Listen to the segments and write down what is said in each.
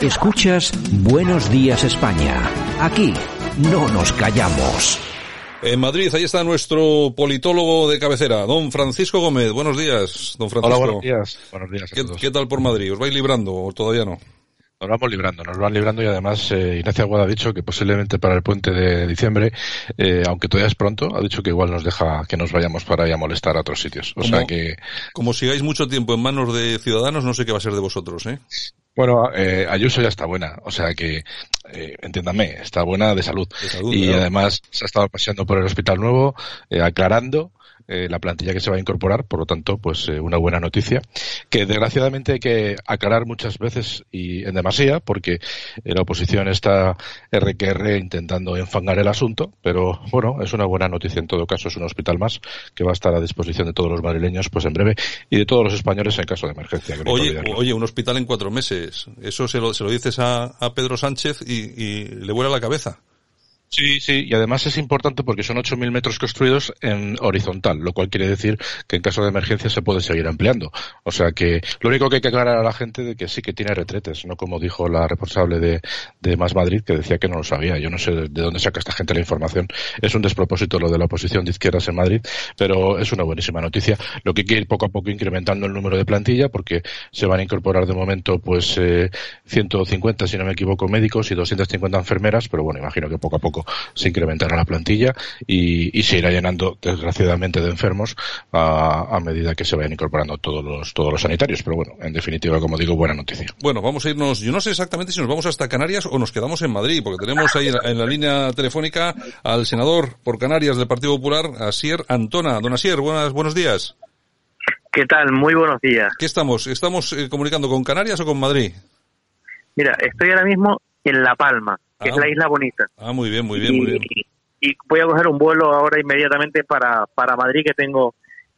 Escuchas Buenos Días España. Aquí no nos callamos. En Madrid, ahí está nuestro politólogo de cabecera, don Francisco Gómez. Buenos días, don Francisco. Hola, buenos días. Buenos días a ¿Qué, todos. qué tal por Madrid? ¿Os vais librando o todavía no? Nos vamos librando, nos van librando y además eh, Ignacio Aguada ha dicho que posiblemente para el puente de diciembre, eh, aunque todavía es pronto, ha dicho que igual nos deja que nos vayamos para ir a molestar a otros sitios. O sea que, Como sigáis mucho tiempo en manos de ciudadanos, no sé qué va a ser de vosotros, ¿eh? Bueno, eh, Ayuso ya está buena. O sea que, eh, entiéndame, está buena de salud. De salud, y además se ha estado paseando por el hospital nuevo, eh, aclarando eh, la plantilla que se va a incorporar, por lo tanto, pues eh, una buena noticia, que desgraciadamente hay que aclarar muchas veces y en demasía, porque eh, la oposición está RQR intentando enfangar el asunto, pero bueno, es una buena noticia en todo caso, es un hospital más que va a estar a disposición de todos los madrileños pues en breve y de todos los españoles en caso de emergencia. Oye, oye, un hospital en cuatro meses. Eso se lo, se lo dices a, a Pedro Sánchez y, y le vuela la cabeza. Sí, sí, y además es importante porque son 8.000 metros construidos en horizontal, lo cual quiere decir que en caso de emergencia se puede seguir ampliando. O sea que lo único que hay que aclarar a la gente de que sí que tiene retretes, no como dijo la responsable de, de Más Madrid, que decía que no lo sabía. Yo no sé de dónde saca esta gente la información. Es un despropósito lo de la oposición de izquierdas en Madrid, pero es una buenísima noticia. Lo que hay que ir poco a poco incrementando el número de plantilla porque se van a incorporar de momento pues eh, 150, si no me equivoco, médicos y 250 enfermeras, pero bueno, imagino que poco a poco se incrementará la plantilla y, y se irá llenando, desgraciadamente, de enfermos a, a medida que se vayan incorporando todos los, todos los sanitarios. Pero bueno, en definitiva, como digo, buena noticia. Bueno, vamos a irnos, yo no sé exactamente si nos vamos hasta Canarias o nos quedamos en Madrid, porque tenemos ahí en la, en la línea telefónica al senador por Canarias del Partido Popular, Asier Antona. Don Asier, buenas, buenos días. ¿Qué tal? Muy buenos días. ¿Qué estamos? ¿Estamos eh, comunicando con Canarias o con Madrid? Mira, estoy ahora mismo en La Palma, que Ah. es la isla bonita. Ah, muy bien, muy bien, muy bien. Y, y voy a coger un vuelo ahora inmediatamente para, para Madrid, que tengo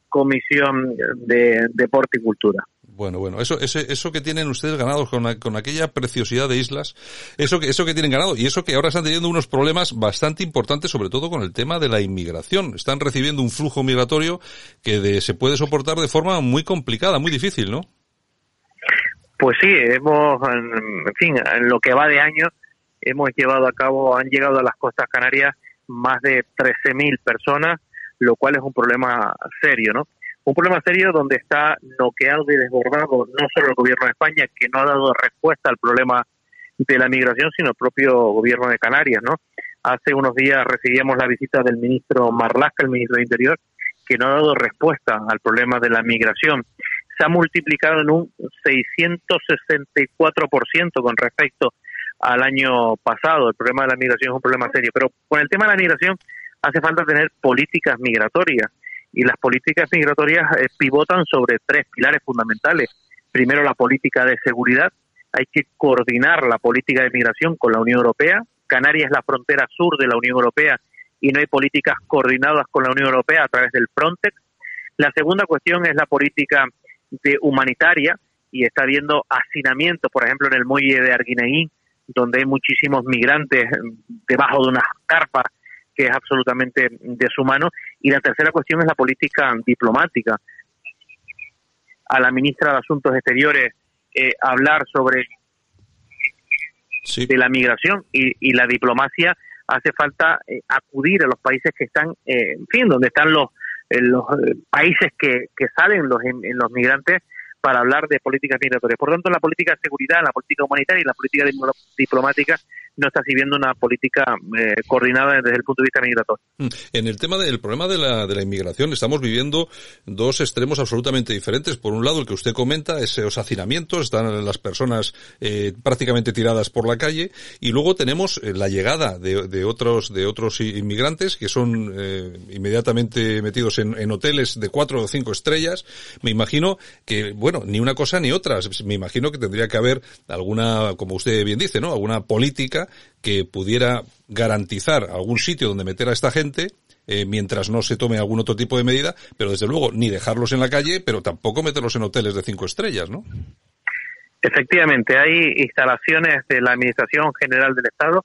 comisión de deporte y cultura. Bueno, bueno, eso, ese, eso que tienen ustedes ganados con, con aquella preciosidad de islas, eso que, eso que tienen ganado y eso que ahora están teniendo unos problemas bastante importantes, sobre todo con el tema de la inmigración. Están recibiendo un flujo migratorio que de- se puede soportar de forma muy complicada, muy difícil, ¿no? Pues sí, hemos, en fin, en lo que va de año, hemos llevado a cabo, han llegado a las costas canarias más de 13.000 personas, lo cual es un problema serio, ¿no? Un problema serio donde está noqueado y desbordado no solo el gobierno de España, que no ha dado respuesta al problema de la migración, sino el propio gobierno de Canarias, ¿no? Hace unos días recibíamos la visita del ministro Marlasca, el ministro de Interior, que no ha dado respuesta al problema de la migración. Se ha multiplicado en un 664% con respecto al año pasado. El problema de la migración es un problema serio, pero con el tema de la migración hace falta tener políticas migratorias y las políticas migratorias eh, pivotan sobre tres pilares fundamentales. Primero, la política de seguridad. Hay que coordinar la política de migración con la Unión Europea. Canarias es la frontera sur de la Unión Europea y no hay políticas coordinadas con la Unión Europea a través del Frontex. La segunda cuestión es la política de humanitaria y está habiendo hacinamientos, por ejemplo, en el muelle de Arguineguín, donde hay muchísimos migrantes debajo de unas carpas que es absolutamente deshumano. Y la tercera cuestión es la política diplomática. A la ministra de Asuntos Exteriores eh, hablar sobre Sí. de la migración y, y la diplomacia hace falta eh, acudir a los países que están, eh, en fin, donde están los, eh, los eh, países que, que salen los, en, en los migrantes para hablar de políticas migratorias. Por tanto, la política de seguridad, la política humanitaria y la política diplo- diplomática no está siguiendo una política eh, coordinada desde el punto de vista migratorio. Mm. En el tema del problema de la, de la inmigración estamos viviendo dos extremos absolutamente diferentes. Por un lado, el que usted comenta, esos hacinamientos, están las personas eh, prácticamente tiradas por la calle, y luego tenemos eh, la llegada de, de otros de otros inmigrantes que son eh, inmediatamente metidos en, en hoteles de cuatro o cinco estrellas. Me imagino que, bueno, ni una cosa ni otra. Me imagino que tendría que haber alguna, como usted bien dice, ¿no? Alguna política que pudiera garantizar algún sitio donde meter a esta gente eh, mientras no se tome algún otro tipo de medida, pero desde luego ni dejarlos en la calle, pero tampoco meterlos en hoteles de cinco estrellas, ¿no? Efectivamente, hay instalaciones de la Administración General del Estado,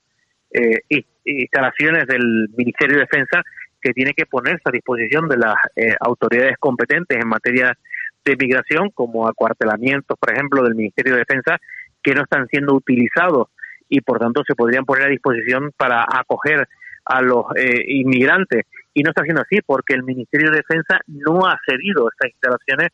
eh, instalaciones del Ministerio de Defensa que tiene que ponerse a disposición de las eh, autoridades competentes en materia de migración, como acuartelamientos, por ejemplo, del Ministerio de Defensa, que no están siendo utilizados y por tanto se podrían poner a disposición para acoger a los eh, inmigrantes. Y no está siendo así porque el Ministerio de Defensa no ha cedido estas instalaciones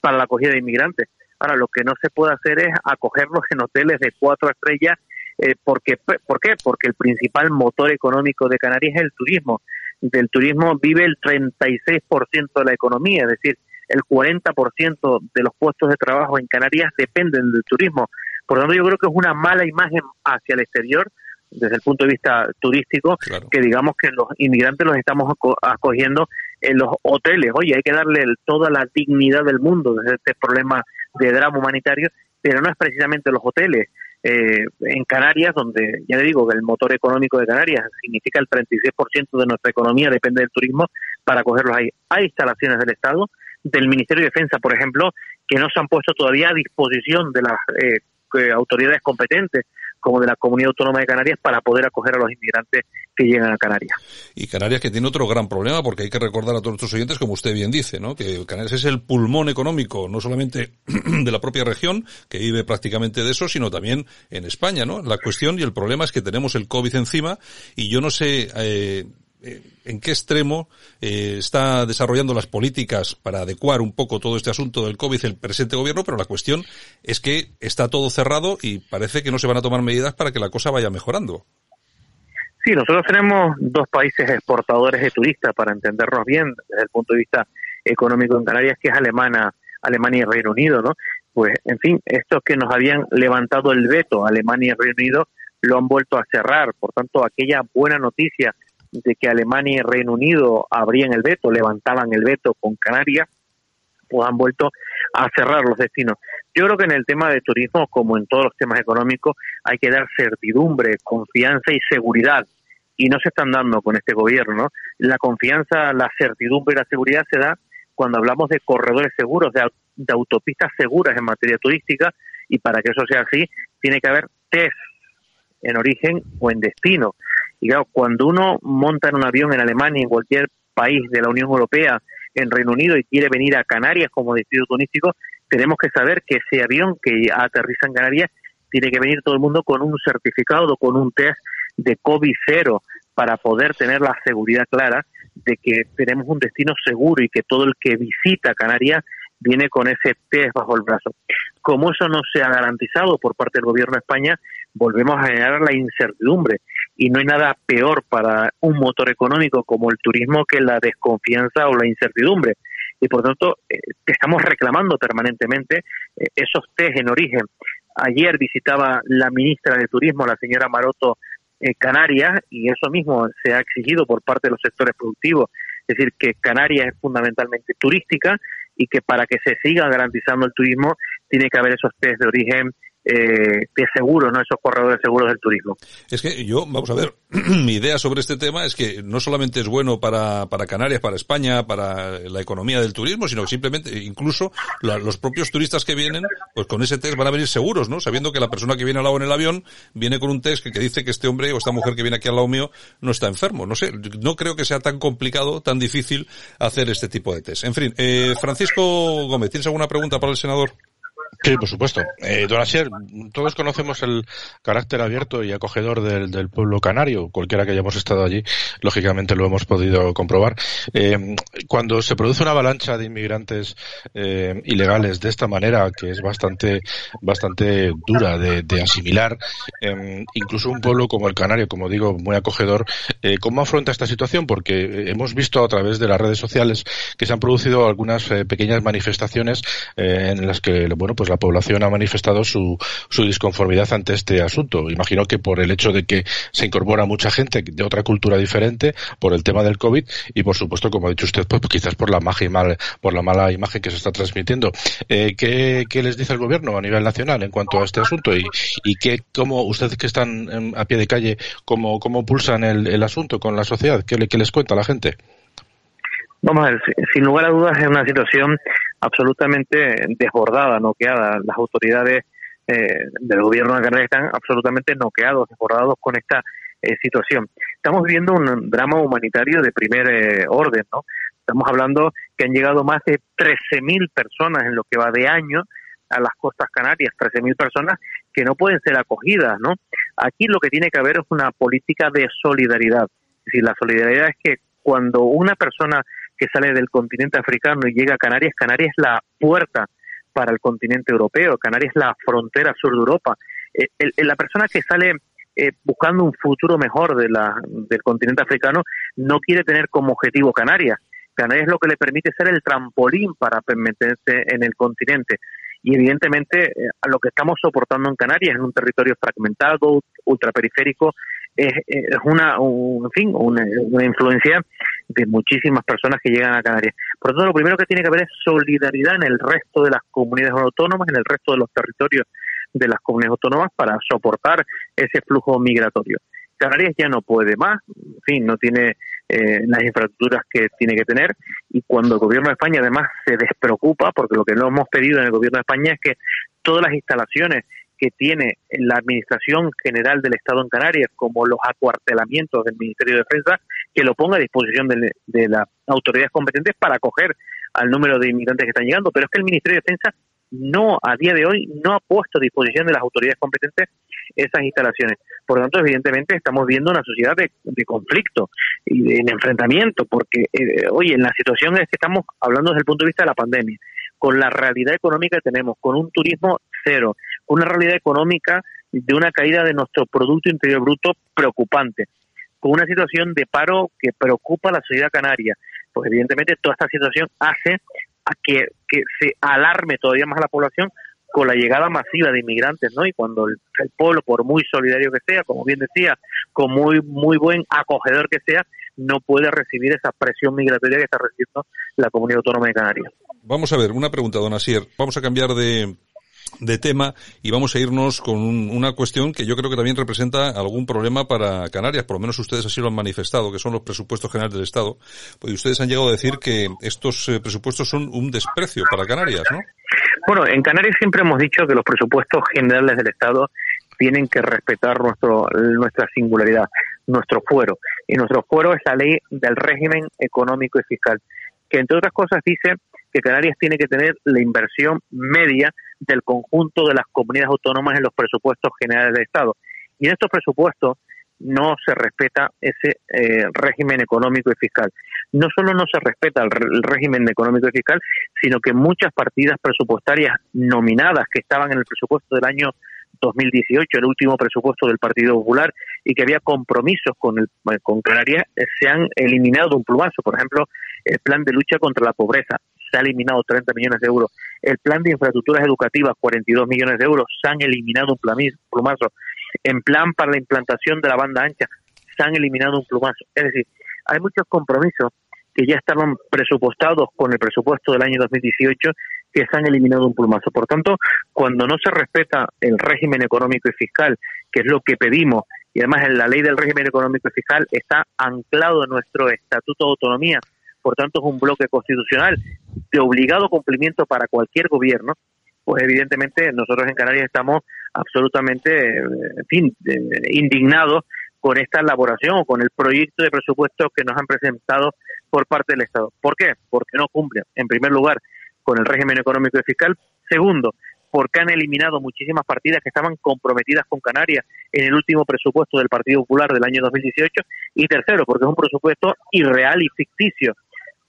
para la acogida de inmigrantes. Ahora, lo que no se puede hacer es acogerlos en hoteles de cuatro estrellas. Eh, porque, ¿Por qué? Porque el principal motor económico de Canarias es el turismo. Del turismo vive el 36% de la economía, es decir, el 40% de los puestos de trabajo en Canarias dependen del turismo. Por lo tanto, yo creo que es una mala imagen hacia el exterior desde el punto de vista turístico, que digamos que los inmigrantes los estamos acogiendo en los hoteles. Oye, hay que darle toda la dignidad del mundo desde este problema de drama humanitario, pero no es precisamente los hoteles. Eh, en Canarias, donde ya le digo que el motor económico de Canarias significa el 36% de nuestra economía depende del turismo, para acogerlos ahí. Hay instalaciones del Estado, del Ministerio de Defensa, por ejemplo, que no se han puesto todavía a disposición de las eh, eh, autoridades competentes como de la Comunidad Autónoma de Canarias para poder acoger a los inmigrantes que llegan a Canarias. Y Canarias que tiene otro gran problema porque hay que recordar a todos nuestros oyentes, como usted bien dice, ¿no? que Canarias es el pulmón económico no solamente de la propia región, que vive prácticamente de eso, sino también en España. ¿no? La cuestión y el problema es que tenemos el COVID encima y yo no sé eh, en qué extremo eh, está desarrollando las políticas para adecuar un poco todo este asunto del COVID el presente gobierno, pero la cuestión es que está todo cerrado y parece que no se van a tomar medidas para que la cosa vaya mejorando. Sí, nosotros tenemos dos países exportadores de turistas, para entendernos bien desde el punto de vista económico en Canarias, que es Alemania, Alemania y Reino Unido, ¿no? Pues, en fin, estos que nos habían levantado el veto, Alemania y Reino Unido, lo han vuelto a cerrar. Por tanto, aquella buena noticia de que Alemania y Reino Unido abrían el veto, levantaban el veto con Canarias, pues han vuelto a cerrar los destinos. Yo creo que en el tema de turismo, como en todos los temas económicos, hay que dar certidumbre, confianza y seguridad. Y no se están dando con este gobierno. La confianza, la certidumbre y la seguridad se da cuando hablamos de corredores seguros, de, de autopistas seguras en materia turística. Y para que eso sea así, tiene que haber test en origen o en destino. Y claro, cuando uno monta en un avión en Alemania, en cualquier país de la Unión Europea, en Reino Unido y quiere venir a Canarias como destino turístico, tenemos que saber que ese avión que aterriza en Canarias tiene que venir todo el mundo con un certificado, con un test de COVID cero, para poder tener la seguridad clara de que tenemos un destino seguro y que todo el que visita Canarias viene con ese test bajo el brazo. Como eso no se ha garantizado por parte del gobierno de España, volvemos a generar la incertidumbre y no hay nada peor para un motor económico como el turismo que la desconfianza o la incertidumbre. Y por tanto, eh, estamos reclamando permanentemente eh, esos test en origen. Ayer visitaba la ministra de Turismo, la señora Maroto, eh, Canarias, y eso mismo se ha exigido por parte de los sectores productivos. Es decir, que Canarias es fundamentalmente turística y que para que se siga garantizando el turismo tiene que haber esos test de origen eh, de ¿no? esos corredores seguros del turismo. Es que yo, vamos a ver, mi idea sobre este tema es que no solamente es bueno para, para Canarias, para España, para la economía del turismo, sino que simplemente, incluso los propios turistas que vienen, pues con ese test van a venir seguros, ¿no? Sabiendo que la persona que viene al lado en el avión viene con un test que, que dice que este hombre o esta mujer que viene aquí al lado mío no está enfermo. No sé, no creo que sea tan complicado, tan difícil hacer este tipo de test. En fin, eh, Francisco Gómez, ¿tienes alguna pregunta para el senador? Sí, por supuesto. Eh, don Asier, todos conocemos el carácter abierto y acogedor del, pueblo canario. Cualquiera que hayamos estado allí, lógicamente lo hemos podido comprobar. Eh, cuando se produce una avalancha de inmigrantes eh, ilegales de esta manera, que es bastante, bastante dura de, asimilar, em, incluso un pueblo como el canario, como digo, muy acogedor, eh, ¿cómo afronta esta situación? Porque hemos visto a través de las redes sociales que se han producido algunas pequeñas manifestaciones en las que, bueno, pues la población ha manifestado su, su disconformidad ante este asunto. Imagino que por el hecho de que se incorpora mucha gente de otra cultura diferente, por el tema del COVID y, por supuesto, como ha dicho usted, pues quizás por la magia por la mala imagen que se está transmitiendo. Eh, ¿qué, ¿qué, les dice el gobierno a nivel nacional en cuanto a este asunto y, y qué, cómo ustedes que están a pie de calle, cómo, cómo pulsan el, el asunto con la sociedad? ¿Qué, qué les cuenta la gente? Vamos a ver, sin lugar a dudas es una situación absolutamente desbordada, noqueada. Las autoridades eh, del gobierno de Canarias están absolutamente noqueados, desbordados con esta eh, situación. Estamos viviendo un drama humanitario de primer eh, orden, ¿no? Estamos hablando que han llegado más de 13.000 personas en lo que va de año a las costas canarias, 13.000 personas que no pueden ser acogidas, ¿no? Aquí lo que tiene que haber es una política de solidaridad. Es decir, la solidaridad es que cuando una persona que sale del continente africano y llega a Canarias, Canarias es la puerta para el continente europeo, Canarias es la frontera sur de Europa. Eh, la persona que sale eh, buscando un futuro mejor de la, del continente africano no quiere tener como objetivo Canarias. Canarias es lo que le permite ser el trampolín para meterse en el continente. Y evidentemente eh, lo que estamos soportando en Canarias, en un territorio fragmentado, ultraperiférico, es, una, en fin, una, influencia de muchísimas personas que llegan a Canarias. Por lo tanto, lo primero que tiene que haber es solidaridad en el resto de las comunidades autónomas, en el resto de los territorios de las comunidades autónomas para soportar ese flujo migratorio. Canarias ya no puede más, en fin, no tiene eh, las infraestructuras que tiene que tener y cuando el gobierno de España además se despreocupa, porque lo que no hemos pedido en el gobierno de España es que todas las instalaciones que tiene la Administración General del Estado en Canarias, como los acuartelamientos del Ministerio de Defensa, que lo ponga a disposición de, de las autoridades competentes para acoger al número de inmigrantes que están llegando. Pero es que el Ministerio de Defensa no, a día de hoy, no ha puesto a disposición de las autoridades competentes esas instalaciones. Por lo tanto, evidentemente, estamos viendo una sociedad de, conflicto y de, enfrentamiento, porque, eh, oye, en la situación es que estamos hablando desde el punto de vista de la pandemia, con la realidad económica que tenemos, con un turismo cero, una realidad económica de una caída de nuestro Producto Interior Bruto preocupante, con una situación de paro que preocupa a la sociedad canaria. Pues evidentemente toda esta situación hace a que, que se alarme todavía más a la población con la llegada masiva de inmigrantes, ¿no? Y cuando el, pueblo, por muy solidario que sea, como bien decía, con muy muy buen acogedor que sea, no puede recibir esa presión migratoria que está recibiendo la comunidad autónoma de Canarias. Vamos a ver, una pregunta, don Asier. Vamos a cambiar de, de tema y vamos a irnos con una cuestión que yo creo que también representa algún problema para Canarias, por lo menos ustedes así lo han manifestado, que son los presupuestos generales del Estado, pues ustedes han llegado a decir que estos eh, presupuestos son un desprecio para Canarias, ¿no? Bueno, en Canarias siempre hemos dicho que los presupuestos generales del Estado tienen que respetar nuestro, nuestra singularidad, nuestro fuero. Y nuestro fuero es la ley del régimen económico y fiscal, que entre otras cosas dice que Canarias tiene que tener la inversión media del conjunto de las comunidades autónomas en los presupuestos generales del Estado. Y en estos presupuestos no se respeta ese eh, régimen económico y fiscal. No solo no se respeta el, régimen económico y fiscal, sino que muchas partidas presupuestarias nominadas que estaban en el presupuesto del año 2018, el último presupuesto del Partido Popular, y que había compromisos con, el, con Canarias, eh, se han eliminado de un plumazo. Por ejemplo, el plan de lucha contra la pobreza se ha eliminado 30 millones de euros. El plan de infraestructuras educativas, 42 millones de euros, se han eliminado un plumazo. En plan para la implantación de la banda ancha, se han eliminado un plumazo. Es decir, hay muchos compromisos que ya estaban presupuestados con el presupuesto del año 2018 que se han eliminado un plumazo. Por tanto, cuando no se respeta el régimen económico y fiscal, que es lo que pedimos, y además en la ley del régimen económico y fiscal está anclado en nuestro Estatuto de Autonomía, por tanto es un bloque constitucional de obligado cumplimiento para cualquier gobierno, pues evidentemente nosotros en Canarias estamos absolutamente, eh, fin, indignados con esta elaboración o con el proyecto de presupuesto que nos han presentado por parte del Estado. ¿Por qué? Porque no cumple, en primer lugar, con el régimen económico y fiscal. Segundo, porque han eliminado muchísimas partidas que estaban comprometidas con Canarias en el último presupuesto del Partido Popular del año 2018. Y tercero, porque es un presupuesto irreal y ficticio.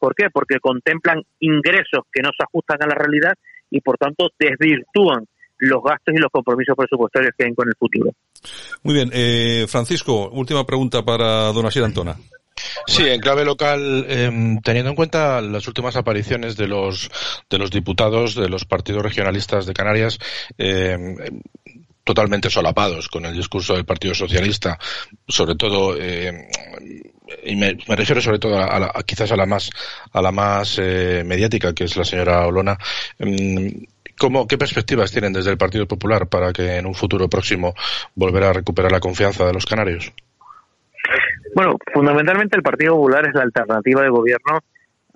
¿Por qué? Porque contemplan ingresos que no se ajustan a la realidad y por tanto desvirtúan los gastos y los compromisos presupuestarios que hay con el futuro. Muy bien, eh, Francisco, última pregunta para don Asier Antona. Sí, en clave local, em, teniendo en cuenta las últimas apariciones de los de los diputados de los partidos regionalistas de Canarias, em, totalmente solapados con el discurso del Partido Socialista, sobre todo, em, y me, refiero sobre todo a, quizás a la más a la más eh, mediática, que es la señora Olona. ¿Cómo, ¿Qué perspectivas tienen desde el Partido Popular para que en un futuro próximo volverá a recuperar la confianza de los canarios? Bueno, fundamentalmente el Partido Popular es la alternativa de gobierno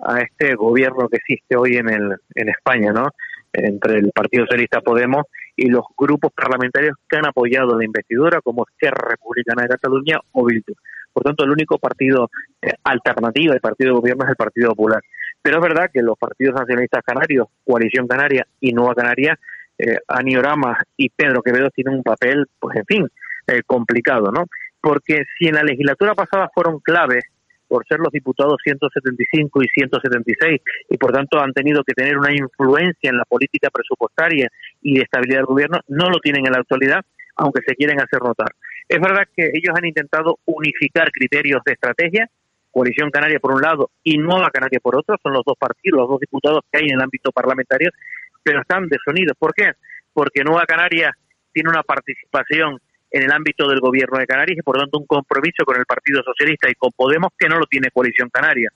a este gobierno que existe hoy en, el, en España, ¿no? Entre el Partido Socialista Podemos y los grupos parlamentarios que han apoyado la investidura, como Esquerra Republicana de Cataluña o Bildu. Por tanto, el único partido eh, alternativo del partido de gobierno es el Partido Popular. Pero es verdad que los partidos nacionalistas canarios, Coalición Canaria y Nueva Canaria, eh, Aniorama y Pedro Quevedo tienen un papel, pues en fin, eh, complicado, ¿no? porque si en la legislatura pasada fueron claves por ser los diputados 175 y 176 y por tanto han tenido que tener una influencia en la política presupuestaria y de estabilidad del gobierno, no lo tienen en la actualidad, aunque se quieren hacer notar. Es verdad que ellos han intentado unificar criterios de estrategia, Coalición Canaria por un lado y Nueva Canaria por otro, son los dos partidos, los dos diputados que hay en el ámbito parlamentario, pero están desunidos. ¿Por qué? Porque Nueva Canaria tiene una participación en el ámbito del gobierno de Canarias y por tanto un compromiso con el Partido Socialista y con Podemos que no lo tiene Coalición Canaria.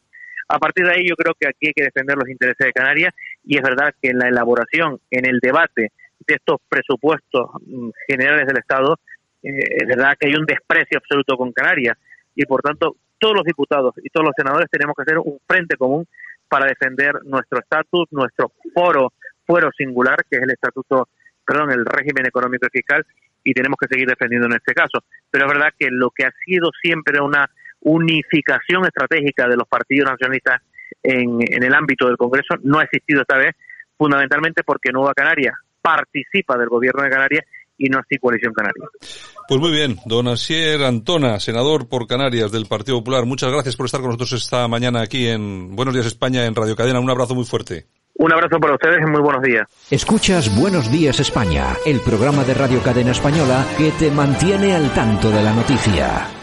A partir de ahí yo creo que aquí hay que defender los intereses de Canarias y es verdad que en la elaboración, en el debate de estos presupuestos mm, generales del Estado, es verdad que hay un desprecio absoluto con Canarias y por tanto todos los diputados y todos los senadores tenemos que hacer un frente común para defender nuestro estatus, nuestro foro, fuero singular, que es el estatuto, perdón, el régimen económico y fiscal, y tenemos que seguir defendiendo en este caso. Pero es verdad que lo que ha sido siempre una unificación estratégica de los partidos nacionalistas en, en el ámbito del Congreso no ha existido esta vez, fundamentalmente porque Nueva Canaria participa del gobierno de Canarias y no así Coalición Canaria. Pues muy bien, don Asier Antona, senador por Canarias del Partido Popular, muchas gracias por estar con nosotros esta mañana aquí en Buenos Días España en Radio Cadena. Un abrazo muy fuerte. Un abrazo para ustedes y muy buenos días. Escuchas Buenos Días España, el programa de Radio Cadena Española que te mantiene al tanto de la noticia.